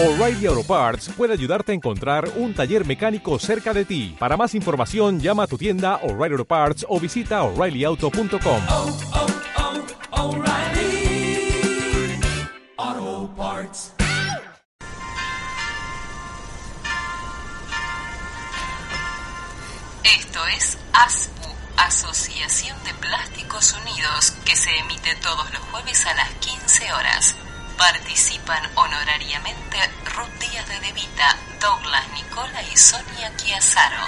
O'Reilly Auto Parts puede ayudarte a encontrar un taller mecánico cerca de ti. Para más información, llama a tu tienda O'Reilly Auto Parts o visita oreillyauto.com. oh, oh, Parts. Esto es ASPU, Asociación de Plásticos Unidos, que se emite todos los jueves a las 15 horas. Participan honorariamente Ruth Díaz de Devita, Douglas Nicola y Sonia Chiazaro.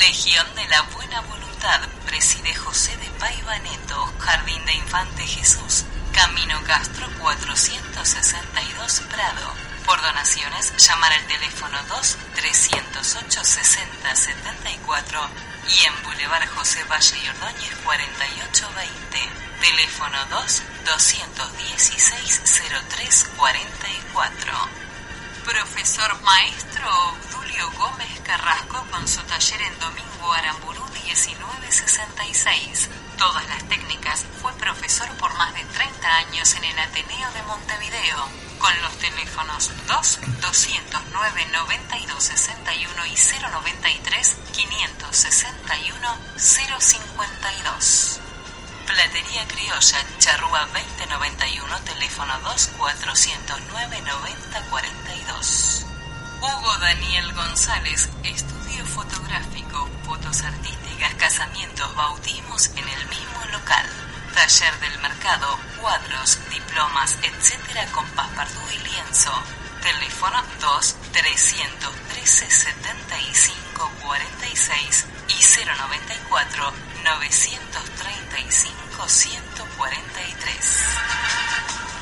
Legión de la Buena Voluntad, preside José de Paiva Neto, Jardín de Infante Jesús, Camino Castro 462 Prado. Por donaciones, llamar al teléfono 2-308-6074 y en Boulevard José Valle y Ordóñez 4820. Teléfono 2-216-0344. Profesor Maestro Obdulio Gómez Carrasco con su taller en Domingo Aramburú 1966. Todas las técnicas fue profesor por más de 30 años en el Ateneo de Montevideo. Con los teléfonos 2 209 9261 y 093 561 052. Platería Criolla, Charrúa 2091, teléfono 2 409 9042. Hugo Daniel González, estudio fotográfico, fotos artísticas, casamientos, bautismos en el mismo local. Taller del mercado, cuadros, diplomas, etcétera con paspardú y lienzo. Teléfono 2 313 75 46 y 094 935 143.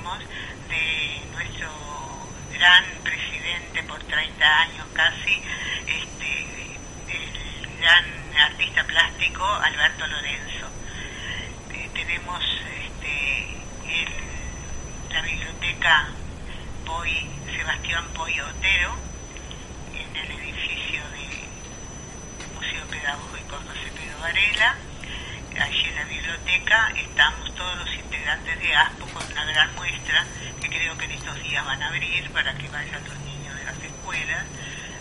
De nuestro gran presidente por 30 años casi, este, el gran artista plástico Alberto Lorenzo. Eh, tenemos este, la biblioteca Poy, Sebastián Poy Otero, en el edificio del Museo Pedagógico José Pedro Varela. Allí en la biblioteca estamos todos los integrantes de ASPO con una gran muestra que estos días van a abrir para que vayan los niños de las escuelas.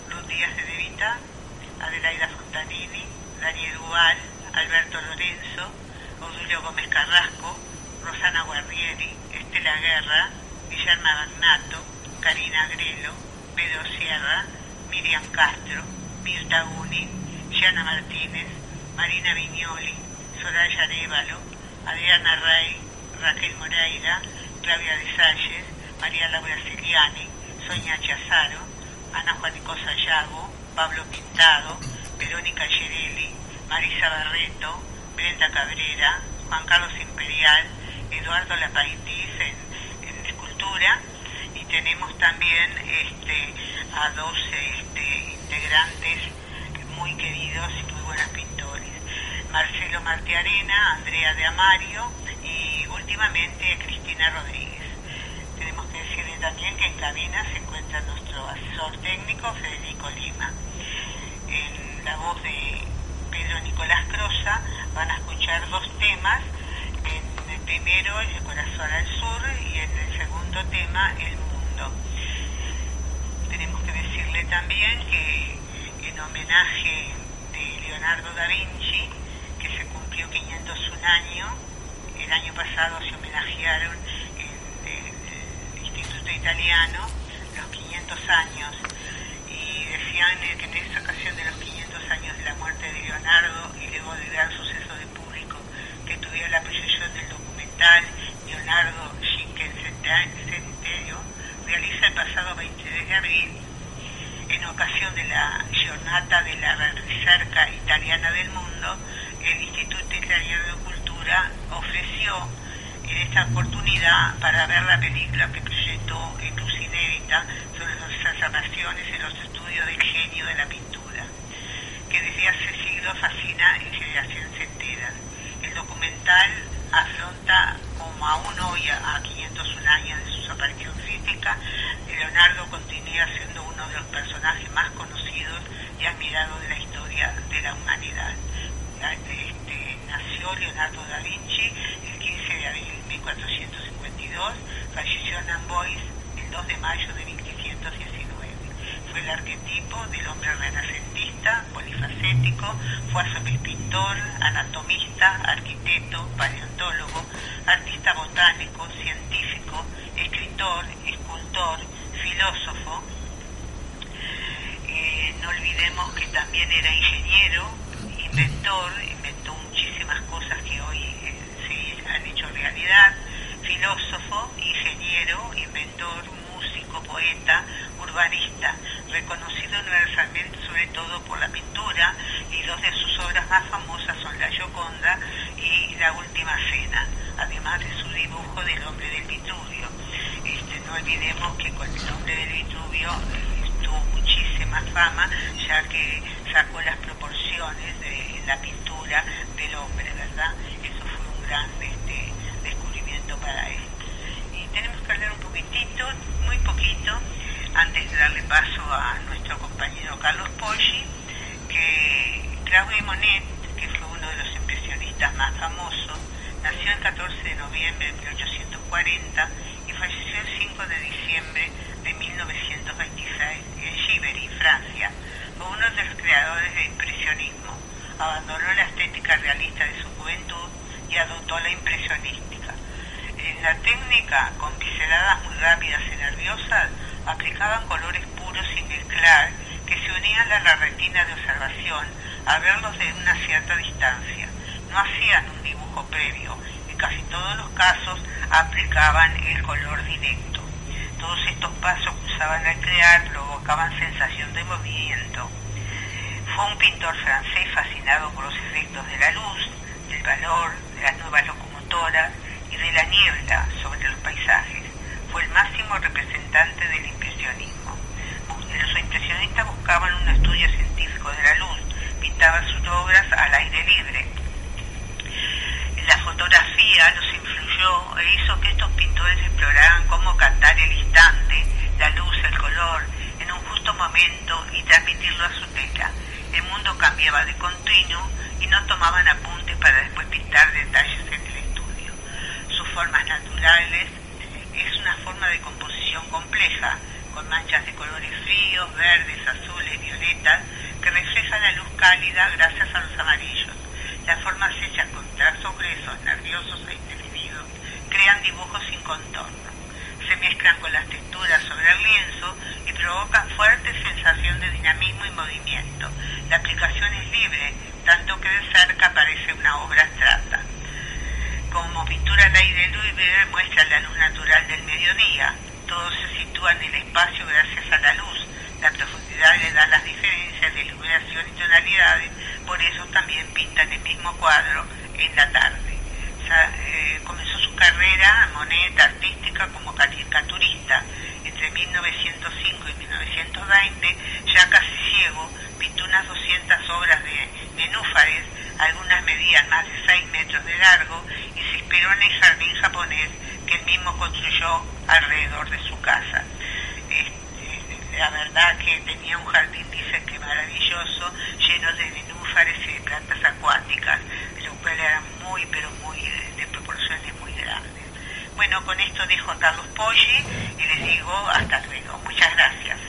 Ruth Díaz de Devita, Adelaida Fontanini, Daniel Gual, Alberto Lorenzo, Odulio Gómez Carrasco, Rosana Guardieri, Estela Guerra, Guillermo Magnato, Karina Grelo, Pedro Sierra, Miriam Castro, Mirta Guni, Gianna Martínez, Marina Viñoli, Soraya Arevalo, Adriana Rey, Raquel Moreira, Claudia de Salles, María Laura Ciliani, Sonia Chazaro, Ana Juanico Sayago, Pablo Pintado, Verónica Gerelli, Marisa Barreto, Brenda Cabrera, Juan Carlos Imperial, Eduardo Lapaitiz en, en escultura y tenemos también este, a dos este, integrantes muy queridos y muy buenos pintores. Marcelo Martiarena, Andrea de Amario y últimamente Cristina Rodríguez. También que en cabina se encuentra nuestro asesor técnico Federico Lima. En la voz de Pedro Nicolás Crosa van a escuchar dos temas. En el primero, El corazón al sur, y en el segundo tema, El mundo. Tenemos que decirle también que en homenaje de Leonardo da Vinci, que se cumplió 501 años, el año pasado se homenajearon en Italiano los 500 años. Y decían que en esta ocasión de los 500 años de la muerte de Leonardo y luego del gran suceso de público que tuvieron la proyección del documental Leonardo Cinquencentenario, realiza el pasado 23 de abril, en ocasión de la Giornata de la Ricerca Italiana del Mundo, el Instituto Italiano de Cultura ofreció en esta oportunidad para ver la película que en Luz Inédita sobre las observaciones y los estudios del genio de la pintura, que desde hace siglos fascina en generaciones enteras. El documental afronta como aún hoy, a 501 años de su aparición física, Leonardo continúa siendo uno de los personajes más conocidos y admirados de la historia de la humanidad. Este, nació Leonardo da Vinci el 15 de abril de 1452, falleció en Amboise el 2 de mayo de 1519. Fue el arquetipo del hombre renacentista, polifacético, fue a pintor, anatomista, arquitecto, paleontólogo, artista botánico, científico, escritor, escultor, filósofo. Eh, no olvidemos que también era ingeniero, inventor, inventó muchísimas cosas que hoy eh, se han hecho realidad, filósofo, ingeniero, inventor, músico, poeta, urbanista, reconocido universalmente sobre todo por la pintura y dos de sus obras más famosas son La Gioconda y La Última Cena, además de su dibujo del hombre del Vitruvio. Este, no olvidemos que con el hombre del Vitruvio eh, tuvo muchísima fama, ya que sacó las proporciones de la pintura del hombre, ¿verdad? Eso fue un gran este, descubrimiento Y tenemos que hablar un poquitito, muy poquito, antes de darle paso a nuestro compañero Carlos Poggi, que Claude Monet, que fue uno de los impresionistas más famosos, nació el 14 de noviembre de 1840 y falleció el 5 de diciembre de 1926 en Giverny, Francia. Fue uno de los creadores del impresionismo. Abandonó la estética realista de su juventud y adoptó la impresionística. La técnica, con pinceladas muy rápidas y nerviosas, aplicaban colores puros sin mezclar que se unían a la retina de observación a verlos de una cierta distancia. No hacían un dibujo previo, en casi todos los casos aplicaban el color directo. Todos estos pasos que usaban al crear provocaban sensación de movimiento. Fue un pintor francés fascinado por los efectos de la luz, del valor, de las nuevas locomotoras de la niebla sobre los paisajes. Fue el máximo representante del impresionismo. Los impresionistas buscaban un estudio científico de la luz, pintaban sus obras al aire libre. La fotografía los influyó e hizo que estos pintores exploraran cómo cantar el instante, la luz, el color, en un justo momento y transmitirlo a su tela. El mundo cambiaba de continuo y no tomaban apuntes para después pintar detalles en el estudio. Sus formas naturales es una forma de composición compleja, con manchas de colores fríos, verdes, azules, violetas, que reflejan la luz cálida gracias a los amarillos. Las formas hechas con trazos gruesos, nerviosos e indefinidos crean dibujos sin contorno. Se mezclan con las texturas sobre el lienzo y provocan fuerte sensación de dinamismo y movimiento. La aplicación es libre, tanto que de cerca parece una obra abstracta. Como pintura al aire Louis muestra la luz natural del mediodía. Todo se sitúa en el espacio gracias a la luz. La profundidad le da las diferencias de iluminación y tonalidades, por eso también pinta el mismo cuadro en la tarde. Eh, comenzó su carrera moneta artística como caricaturista. Entre 1905 y 1920, ya casi ciego, pintó unas 200 obras de nenúfares algunas medían más de 6 metros de largo y se inspiró en el jardín japonés que él mismo construyó alrededor de su casa. Este, la verdad que tenía un jardín, dicen que maravilloso, lleno de nenúfares y de plantas acuáticas, lo cual eran muy, pero muy de, proporciones muy grandes. Bueno, con esto dejo a Carlos Poggi y les digo hasta luego. Muchas gracias.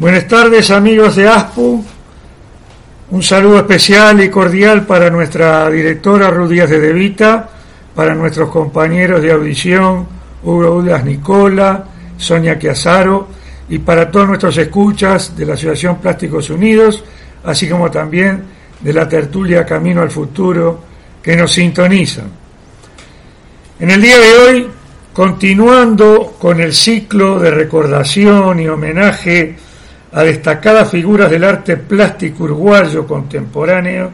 Buenas tardes amigos de ASPU. Un saludo especial y cordial para nuestra directora Rudías de Devita, para nuestros compañeros de audición Hugo Udas Nicola, Sonia Chiazaro y para todos nuestros escuchas de la Asociación Plásticos Unidos, así como también de la tertulia Camino al Futuro que nos sintonizan. En el día de hoy, continuando con el ciclo de recordación y homenaje a destacadas figuras del arte plástico uruguayo contemporáneo,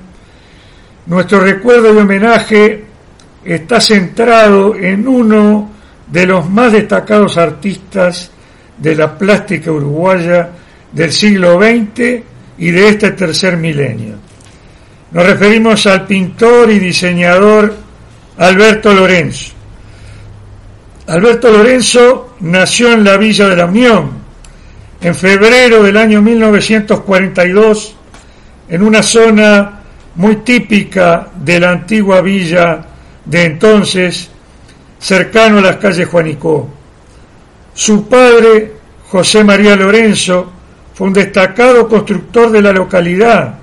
nuestro recuerdo y homenaje está centrado en uno de los más destacados artistas de la plástica uruguaya del siglo XX y de este tercer milenio. Nos referimos al pintor y diseñador Alberto Lorenzo. Alberto Lorenzo nació en la Villa de la Unión, en febrero del año 1942 en una zona muy típica de la antigua villa de entonces, cercano a las calles Juanicó. Su padre, José María Lorenzo, fue un destacado constructor de la localidad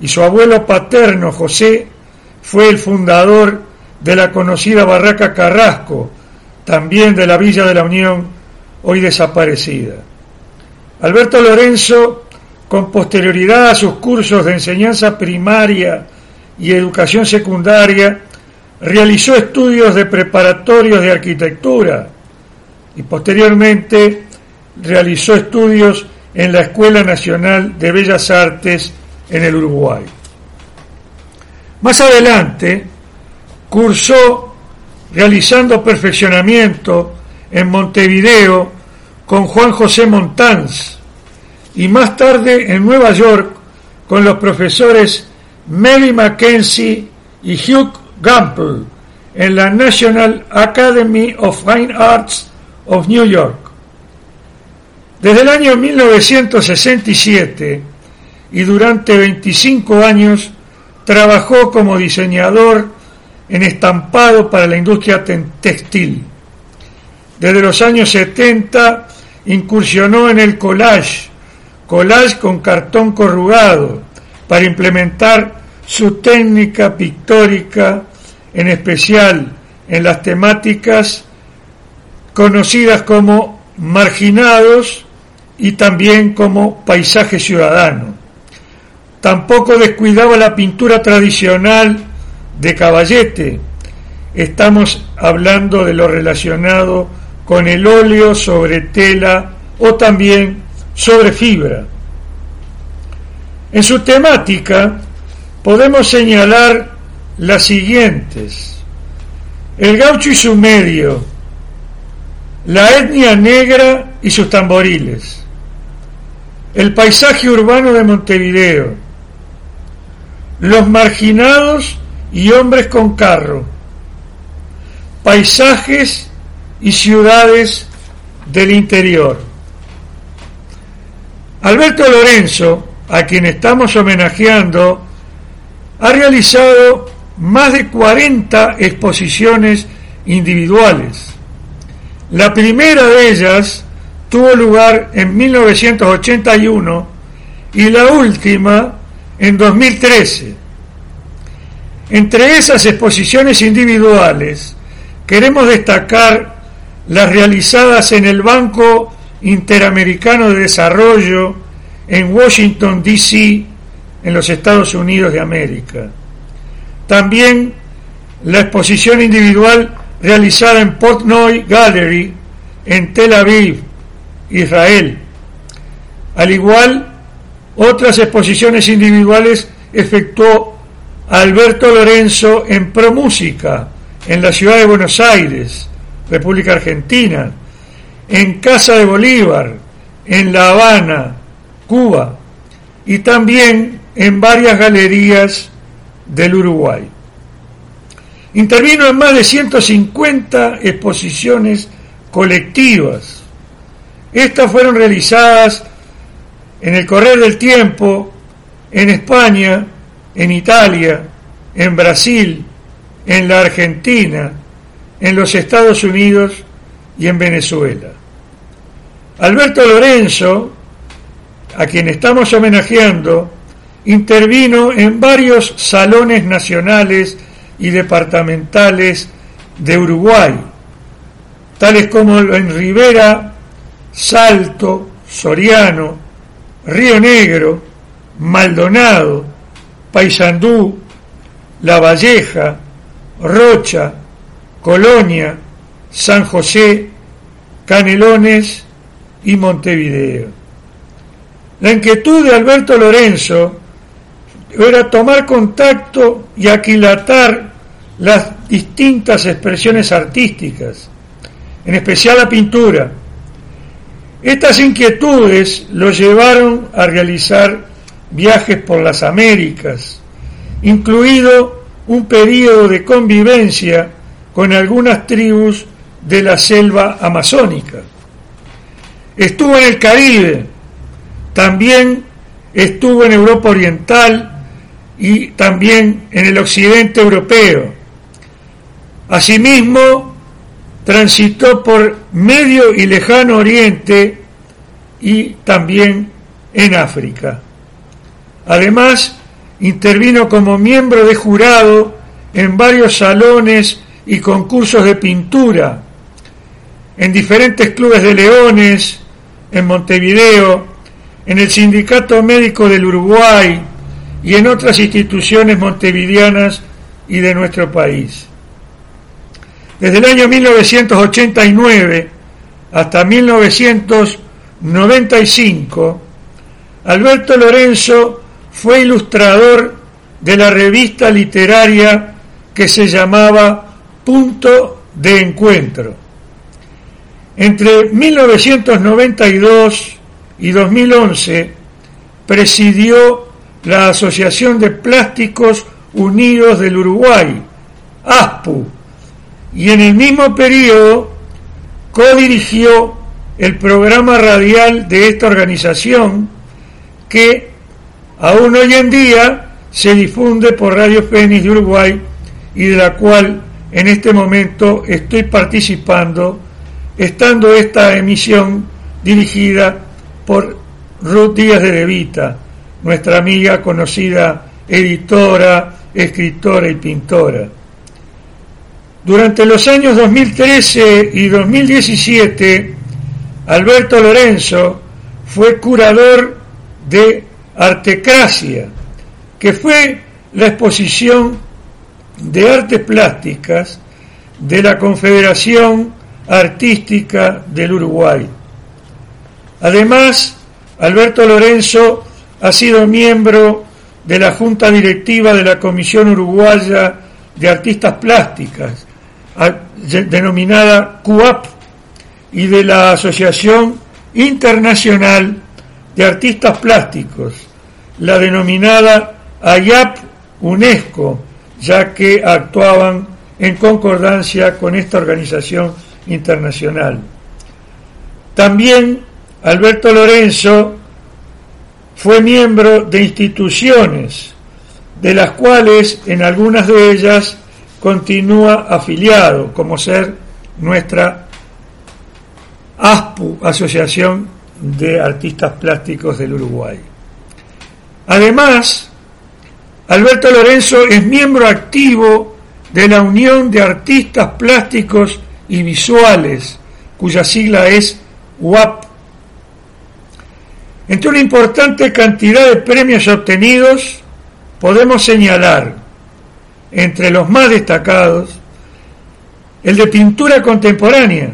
y su abuelo paterno, José, fue el fundador de la conocida Barraca Carrasco, también de la Villa de la Unión, hoy desaparecida. Alberto Lorenzo, con posterioridad a sus cursos de enseñanza primaria y educación secundaria, realizó estudios de preparatorios de arquitectura y posteriormente realizó estudios en la Escuela Nacional de Bellas Artes en el Uruguay. Más adelante, cursó realizando perfeccionamiento en Montevideo con Juan José Montanz y más tarde en Nueva York con los profesores Mary Mackenzie y Hugh Gamble en la National Academy of Fine Arts of New York. Desde el año 1967 y durante 25 años trabajó como diseñador en estampado para la industria textil. Desde los años 70 incursionó en el collage, collage con cartón corrugado, para implementar su técnica pictórica, en especial en las temáticas conocidas como marginados y también como paisaje ciudadano. Tampoco descuidaba la pintura tradicional de caballete. Estamos hablando de lo relacionado con el óleo sobre tela o también sobre fibra. En su temática podemos señalar las siguientes. El gaucho y su medio, la etnia negra y sus tamboriles, el paisaje urbano de Montevideo, los marginados y hombres con carro, paisajes y ciudades del interior. Alberto Lorenzo, a quien estamos homenajeando, ha realizado más de 40 exposiciones individuales. La primera de ellas tuvo lugar en 1981 y la última en 2013. Entre esas exposiciones individuales queremos destacar las realizadas en el Banco Interamericano de Desarrollo en Washington, D.C., en los Estados Unidos de América. También la exposición individual realizada en Portnoy Gallery en Tel Aviv, Israel. Al igual, otras exposiciones individuales efectuó Alberto Lorenzo en ProMúsica, en la ciudad de Buenos Aires, República Argentina, en Casa de Bolívar, en La Habana, Cuba, y también en varias galerías del Uruguay. Intervino en más de 150 exposiciones colectivas. Estas fueron realizadas en el correr del tiempo en España, en Italia, en Brasil, en la Argentina, en los Estados Unidos y en Venezuela. Alberto Lorenzo, a quien estamos homenajeando, intervino en varios salones nacionales y departamentales de Uruguay, tales como en Rivera, Salto, Soriano, Río Negro, Maldonado, Paysandú, La Valleja, Rocha, Colonia, San José, Canelones y Montevideo. La inquietud de Alberto Lorenzo era tomar contacto y aquilatar las distintas expresiones artísticas, en especial la pintura. Estas inquietudes lo llevaron a realizar viajes por las Américas, incluido un periodo de convivencia con algunas tribus de la selva amazónica. Estuvo en el Caribe, también estuvo en Europa Oriental y también en el occidente europeo. Asimismo, transitó por Medio y Lejano Oriente y también en África. Además, intervino como miembro de jurado en varios salones y concursos de pintura, en diferentes clubes de leones, en Montevideo, en el Sindicato Médico del Uruguay y en otras instituciones montevideanas y de nuestro país. Desde el año 1989 hasta 1995, Alberto Lorenzo fue ilustrador de la revista literaria que se llamaba Punto de Encuentro. Entre 1992 y 2011 presidió la Asociación de Plásticos Unidos del Uruguay, ASPU, y en el mismo periodo codirigió el programa radial de esta organización que aún hoy en día se difunde por Radio Fénix de Uruguay y de la cual en este momento estoy participando, estando esta emisión dirigida por Ruth Díaz de Devita, nuestra amiga conocida editora, escritora y pintora. Durante los años 2013 y 2017, Alberto Lorenzo fue curador de Artecracia, que fue la exposición de artes plásticas de la Confederación Artística del Uruguay. Además, Alberto Lorenzo ha sido miembro de la Junta Directiva de la Comisión Uruguaya de Artistas Plásticas, denominada CUAP, y de la Asociación Internacional de Artistas Plásticos, la denominada AYAP UNESCO, ya que actuaban en concordancia con esta organización internacional. También Alberto Lorenzo fue miembro de instituciones, de las cuales en algunas de ellas continúa afiliado, como ser nuestra ASPU, Asociación de Artistas Plásticos del Uruguay. Además, Alberto Lorenzo es miembro activo de la Unión de Artistas Plásticos y Visuales, cuya sigla es UAP. Entre una importante cantidad de premios obtenidos, podemos señalar entre los más destacados, el de pintura contemporánea,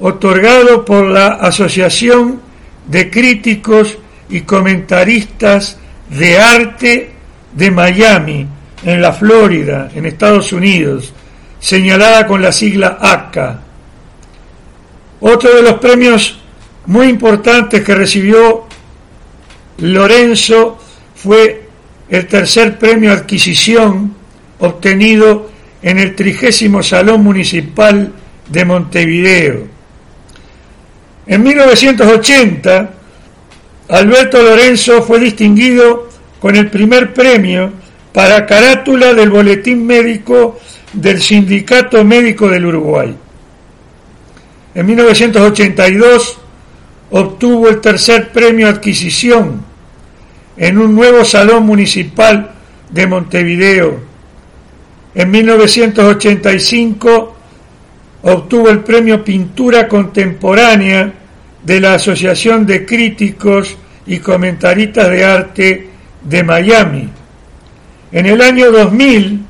otorgado por la Asociación de Críticos y Comentaristas de Arte de Miami, en la Florida, en Estados Unidos, señalada con la sigla ACA. Otro de los premios muy importantes que recibió Lorenzo fue el tercer premio adquisición obtenido en el trigésimo Salón Municipal de Montevideo. En 1980, Alberto Lorenzo fue distinguido con el primer premio para carátula del Boletín Médico del Sindicato Médico del Uruguay. En 1982 obtuvo el tercer premio Adquisición en un nuevo salón municipal de Montevideo. En 1985 obtuvo el premio Pintura Contemporánea de la Asociación de Críticos y Comentaristas de Arte de Miami. En el año 2000,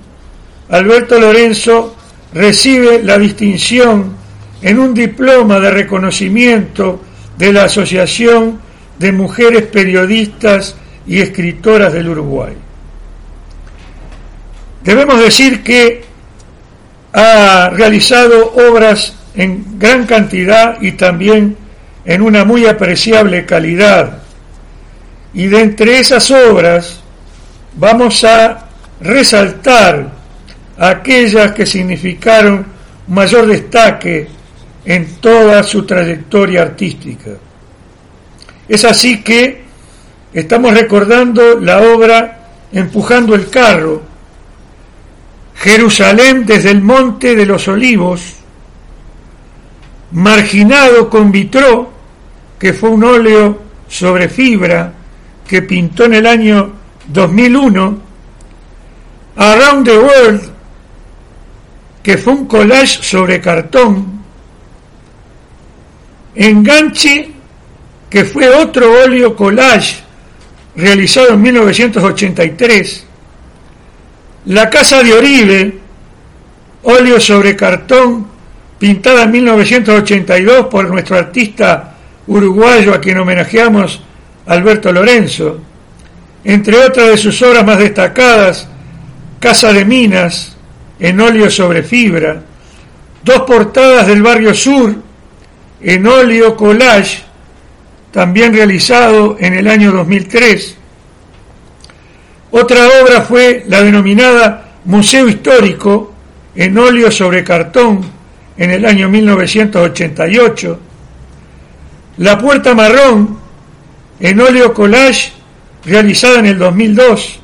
Alberto Lorenzo recibe la distinción en un diploma de reconocimiento de la Asociación de Mujeres Periodistas y Escritoras del Uruguay. Debemos decir que ha realizado obras en gran cantidad y también en una muy apreciable calidad. Y de entre esas obras vamos a resaltar aquellas que significaron mayor destaque en toda su trayectoria artística. Es así que estamos recordando la obra Empujando el carro, Jerusalén desde el Monte de los Olivos, Marginado con Vitró, que fue un óleo sobre fibra que pintó en el año 2001, Around the World, que fue un collage sobre cartón, Enganche, que fue otro óleo collage realizado en 1983, La Casa de Oribe, óleo sobre cartón, pintada en 1982 por nuestro artista uruguayo a quien homenajeamos, Alberto Lorenzo, entre otras de sus obras más destacadas, Casa de Minas, en óleo sobre fibra, dos portadas del barrio sur, en óleo collage, también realizado en el año 2003. Otra obra fue la denominada Museo Histórico, en óleo sobre cartón, en el año 1988. La Puerta Marrón, en óleo collage, realizada en el 2002.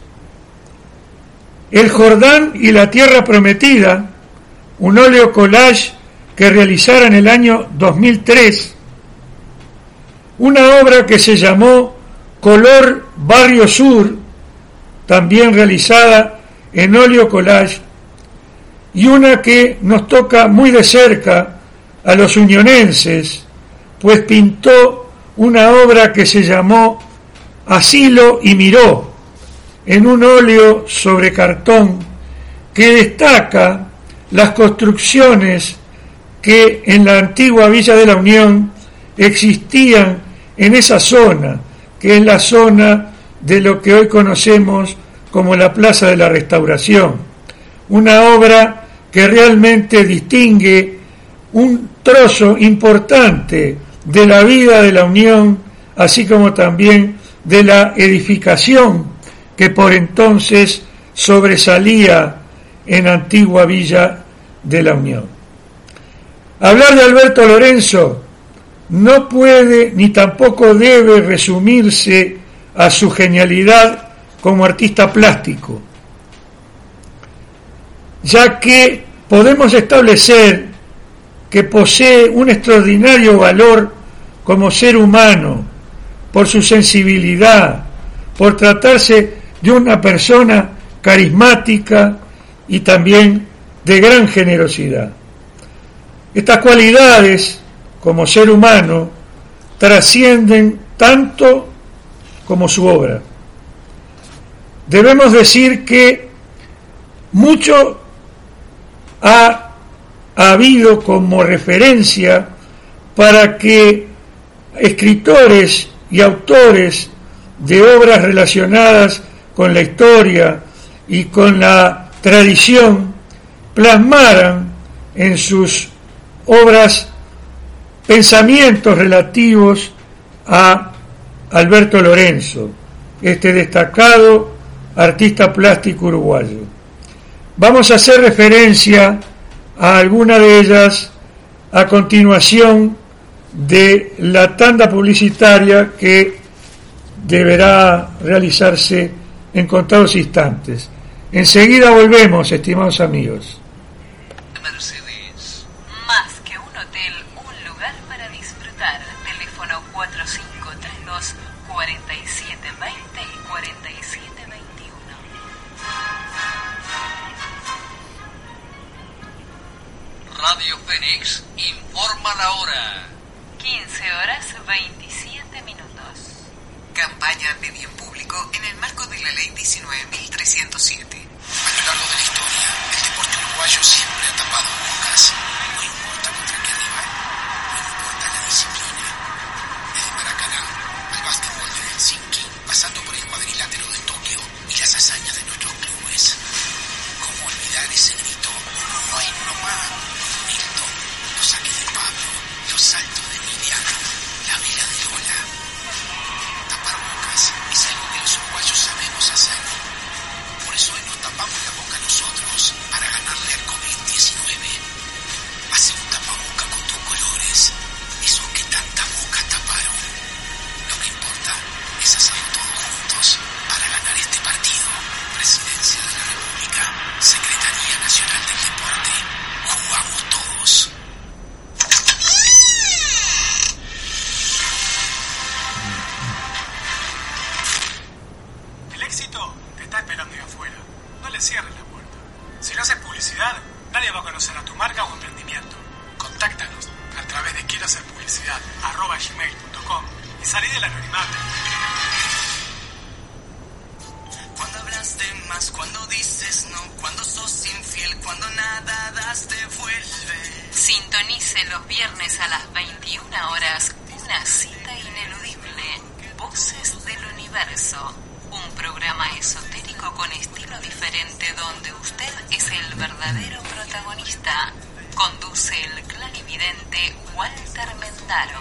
El Jordán y la Tierra Prometida, un óleo collage que realizara en el año 2003. Una obra que se llamó Color Barrio Sur, también realizada en óleo collage, y una que nos toca muy de cerca a los unionenses, pues pintó una obra que se llamó Asilo y Miró, en un óleo sobre cartón que destaca las construcciones que en la antigua Villa de la Unión existían en esa zona, que es la zona de lo que hoy conocemos como la Plaza de la Restauración. Una obra que realmente distingue un trozo importante de la vida de la Unión, así como también de la edificación que por entonces sobresalía en antigua Villa de la Unión. Hablar de Alberto Lorenzo no puede ni tampoco debe resumirse a su genialidad como artista plástico, ya que podemos establecer que posee un extraordinario valor como ser humano, por su sensibilidad, por tratarse de una persona carismática y también de gran generosidad. Estas cualidades, como ser humano, trascienden tanto como su obra. Debemos decir que mucho ha, habido como referencia para que escritores y autores de obras relacionadas con la historia y con la tradición plasmaran en sus obras pensamientos relativos a Alberto Lorenzo, este destacado artista plástico uruguayo. Vamos a hacer referencia a alguna de ellas a continuación de la tanda publicitaria que deberá realizarse en contados instantes. Enseguida volvemos, estimados amigos. Campaña de bien público en el marco de la Ley 19.307. A lo largo de la historia, el deporte uruguayo siempre ha tapado bocas. No contra publicidad, nadie va a conocer a tu marca o emprendimiento. Contáctanos a través de quiero hacer publicidad arroba gmail.com y salí del anonimato. Cuando hablas de más, cuando dices no, cuando sos infiel, cuando nada das te vuelve. Sintonice los viernes a las 21 horas una cita ineludible. Voces del Universo. Un programa esotérico con estilo diferente donde usted es el verdadero protagonista. Conduce el clarividente Walter Mendaro.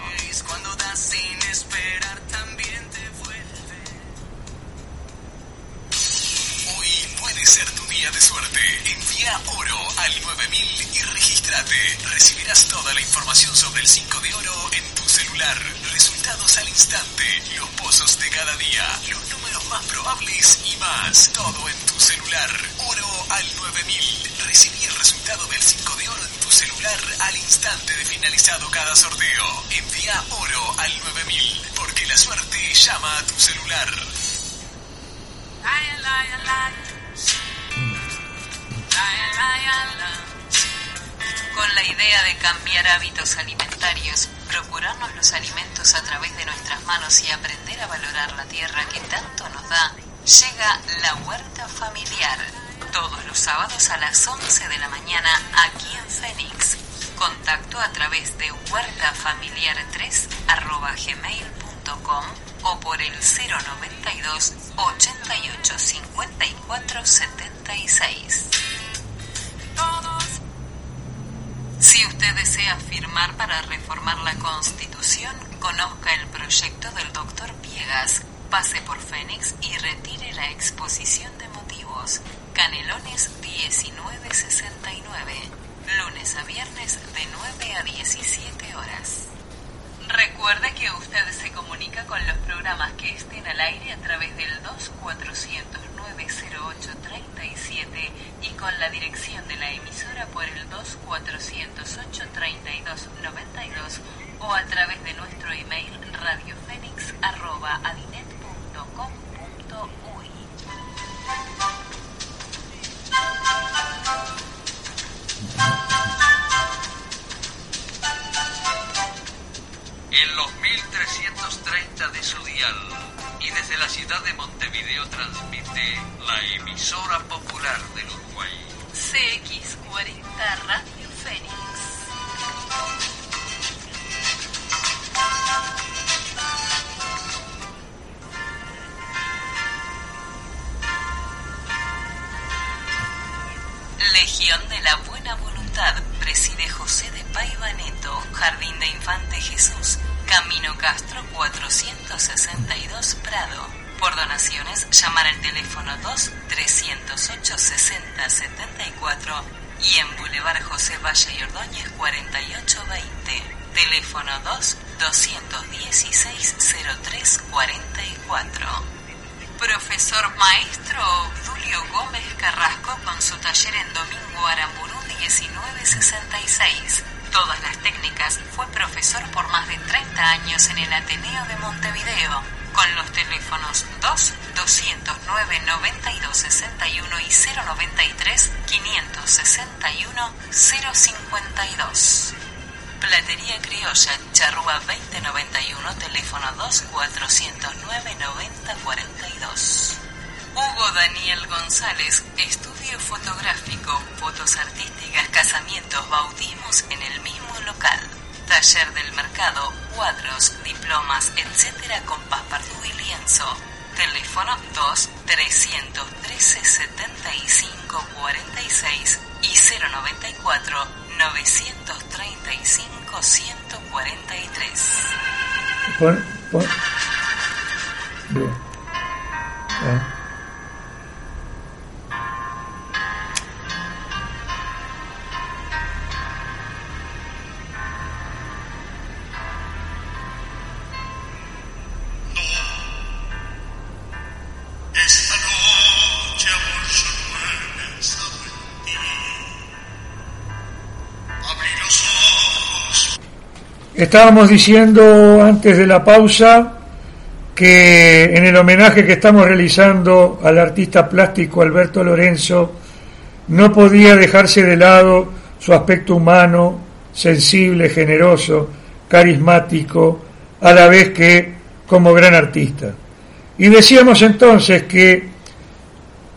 Ser tu día de suerte. Envía oro al 9000 y regístrate. Recibirás toda la información sobre el 5 de oro en tu celular. Resultados al instante, los pozos de cada día, los números más probables y más. Todo en tu celular. Oro al 9000. Recibí el resultado del 5 de oro en tu celular al instante de finalizado cada sorteo. Envía oro al 9000 porque la suerte llama a tu celular. Con la idea de cambiar hábitos alimentarios, procurarnos los alimentos a través de nuestras manos y aprender a valorar la tierra que tanto nos da, llega la huerta familiar. Todos los sábados a las 11 de la mañana aquí en Fénix. Contacto a través de huertafamiliar3 gmail.com o por el 092 88 54 76. Si usted desea firmar para reformar la Constitución, conozca el proyecto del doctor Piegas. Pase por Fénix y retire la exposición de motivos. Canelones 1969. Lunes a viernes de 9 a 17 horas. Recuerde que usted se comunica con los programas que estén al aire a través del 2409-0837 y con la dirección de la emisora por el 2408-3292 o a través de nuestro email radiofenix.adinet.com.uy. En los 1330 de su dial y desde la ciudad de Montevideo transmite la emisora popular del Uruguay. CX40 Radio Fénix. Legión de la Buena Voluntad preside José de Paiva Neto, Jardín de Infante Jesús, Camino Castro 462 Prado. Por donaciones, llamar al teléfono 2 311 228 60 74 y en Boulevard José Valle y Ordóñez 4820. Teléfono 2 216 03 44. Profesor Maestro Obdulio Gómez Carrasco con su taller en Domingo Aramburú 1966. Todas las técnicas fue profesor por más de 30 años en el Ateneo de Montevideo con los teléfonos 2 209 92 61 y 093 561 052. Platería Criolla, Charrúa 2091, teléfono 2 409 90 42. Hugo Daniel González, estudio fotográfico, fotos artísticas, casamientos, bautismos en el mismo local. Taller del mercado, cuadros, diplomas, etcétera con passepartout y lienzo. Teléfono 2 313 75 46 y 094 935 143. Pon, pon. Bien. Ah. Estábamos diciendo antes de la pausa que en el homenaje que estamos realizando al artista plástico Alberto Lorenzo no podía dejarse de lado su aspecto humano, sensible, generoso, carismático, a la vez que como gran artista. Y decíamos entonces que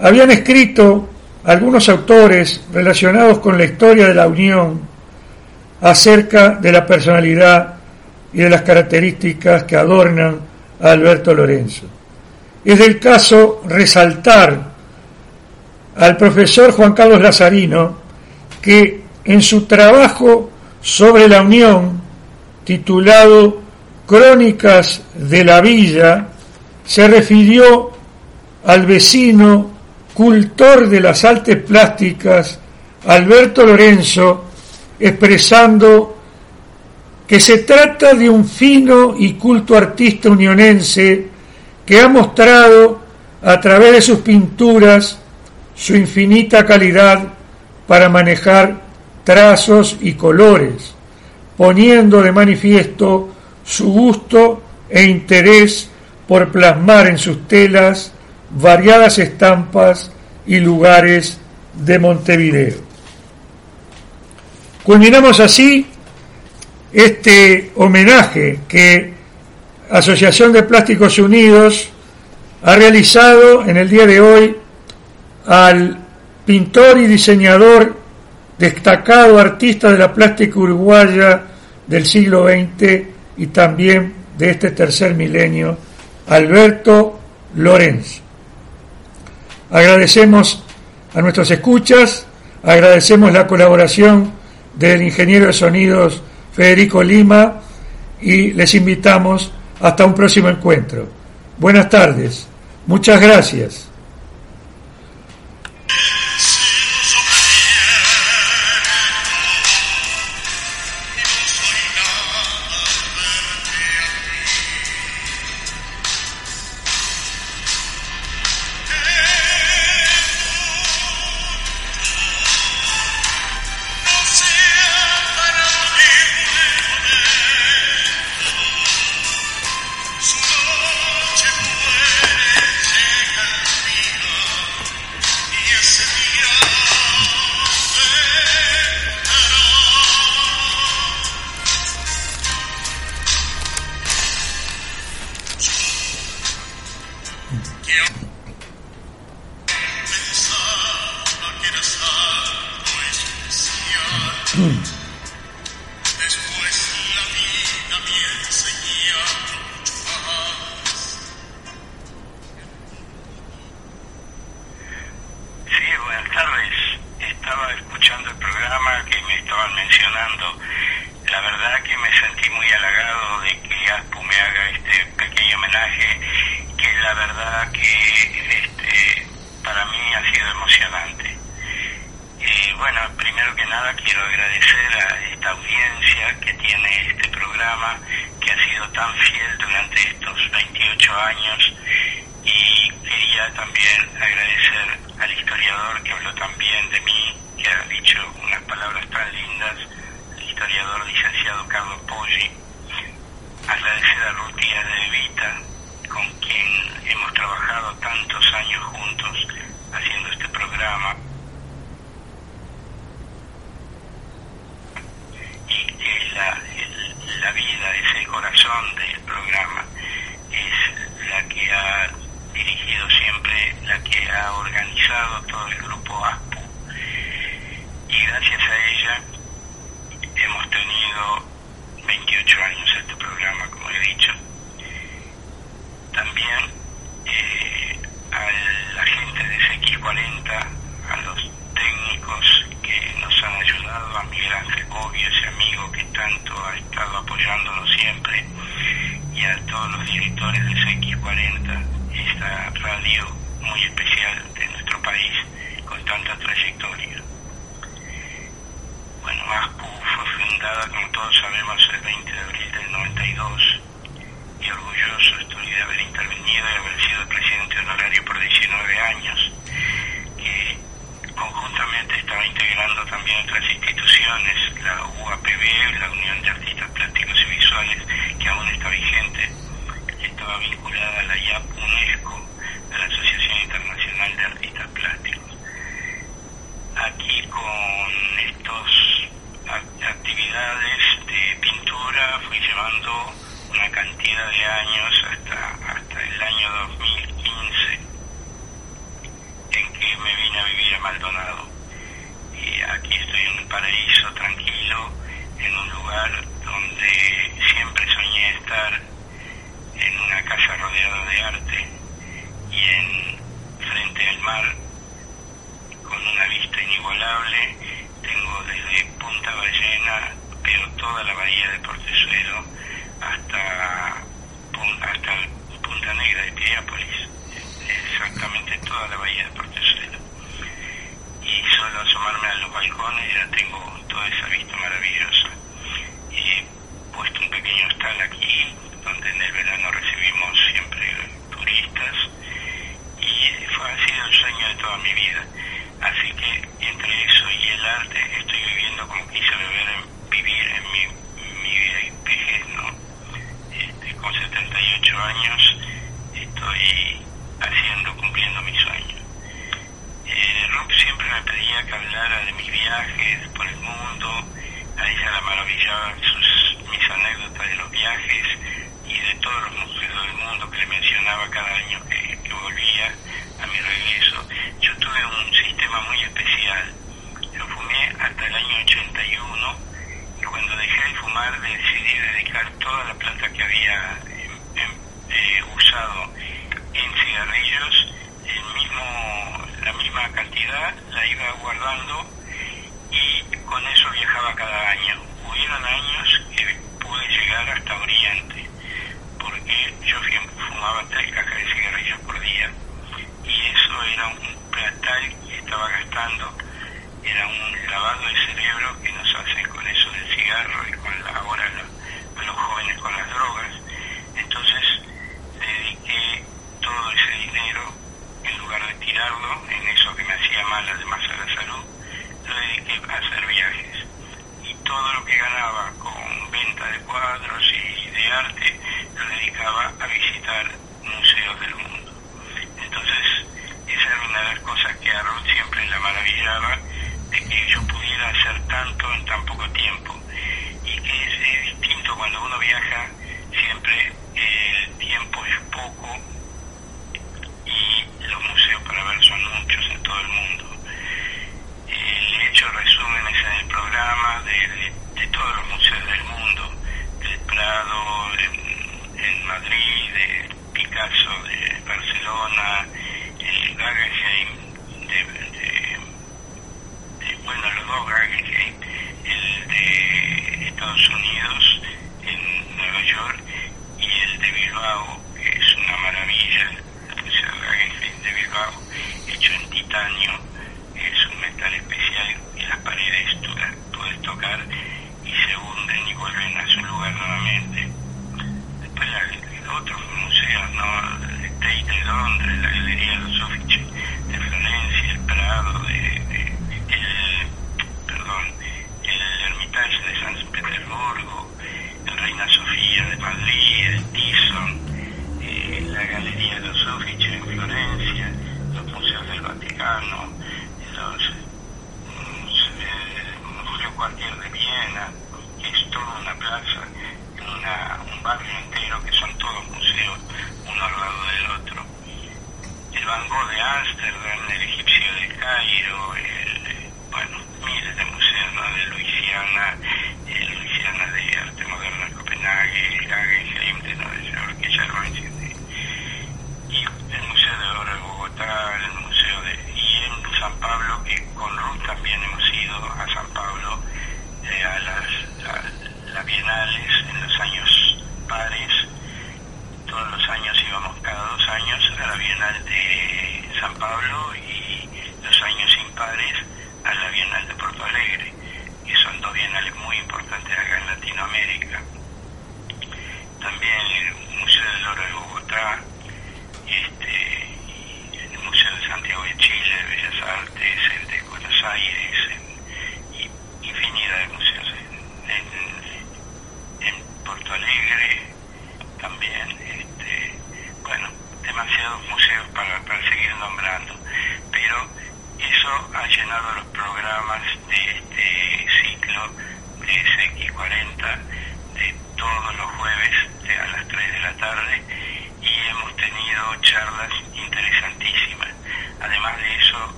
habían escrito algunos autores relacionados con la historia de la Unión acerca de la personalidad y de las características que adornan a Alberto Lorenzo. Es del caso resaltar al profesor Juan Carlos Lazarino que en su trabajo sobre la Unión, titulado Crónicas de la Villa, se refirió al vecino cultor de las artes plásticas, Alberto Lorenzo, expresando que se trata de un fino y culto artista unionense que ha mostrado a través de sus pinturas su infinita calidad para manejar trazos y colores, poniendo de manifiesto su gusto e interés por plasmar en sus telas variadas estampas y lugares de Montevideo. Culminamos así este homenaje que Asociación de Plásticos Unidos ha realizado en el día de hoy al pintor y diseñador destacado artista de la plástica uruguaya del siglo XX y también de este tercer milenio, Alberto Lorenzo. Agradecemos a nuestros escuchas, agradecemos la colaboración del ingeniero de sonidos Federico Lima y les invitamos hasta un próximo encuentro. Buenas tardes, muchas gracias.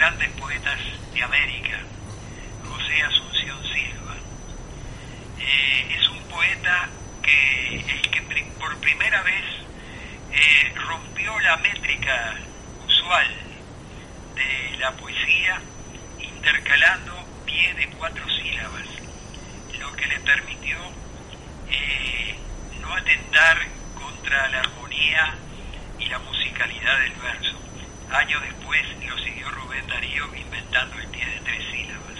grandes poetas de América, José Asunción Silva. Eh, es un poeta que, el que por primera vez eh, rompió la métrica usual de la poesía intercalando pie de cuatro sílabas, lo que le permitió eh, no atentar contra la armonía y la musicalidad del verso. Años después lo siguió Rubén Darío inventando el pie de tres sílabas.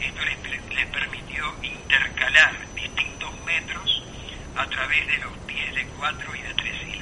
Esto les, permitió intercalar distintos metros a través de los pies de cuatro y de tres sílabas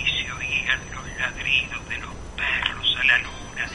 y se oían los ladridos de los perros a la luna.